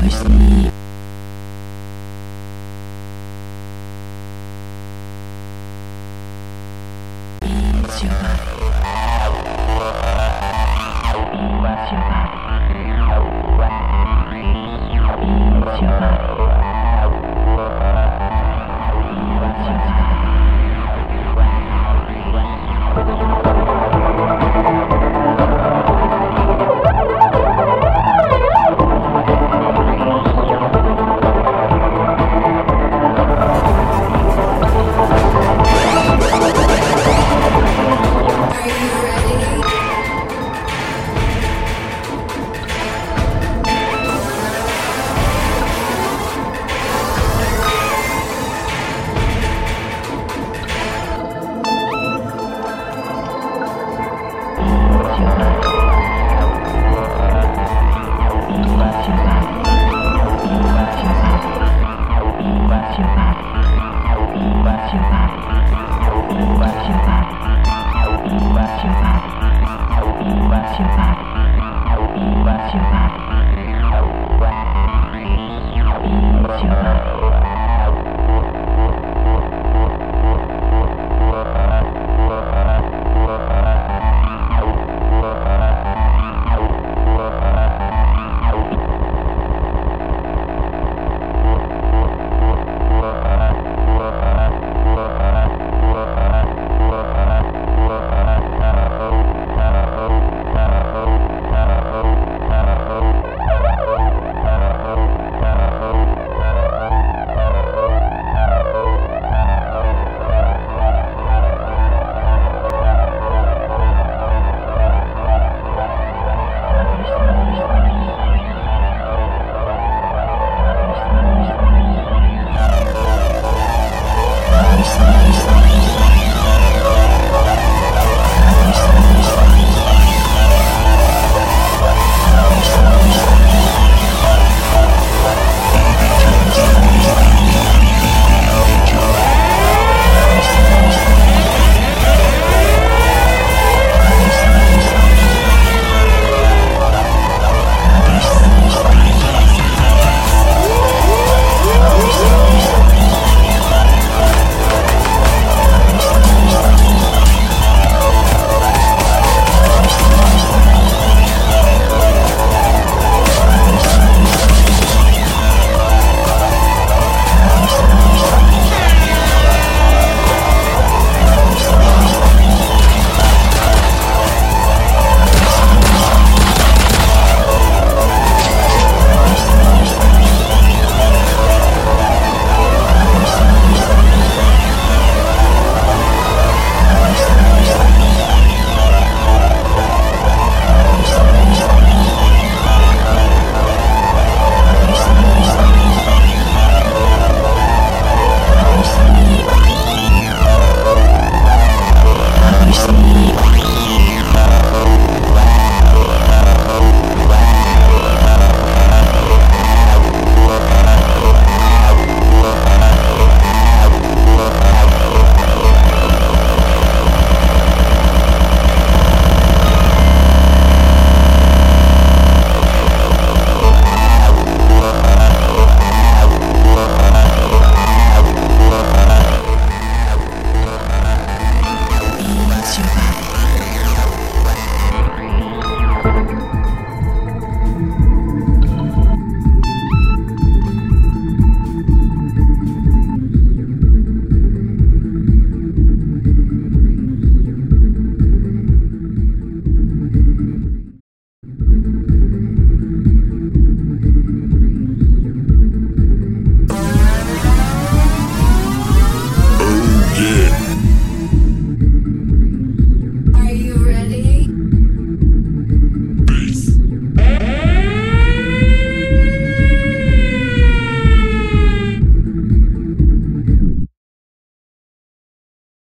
返してねー your body. Ease your body. Ease your body. 行吧，行吧。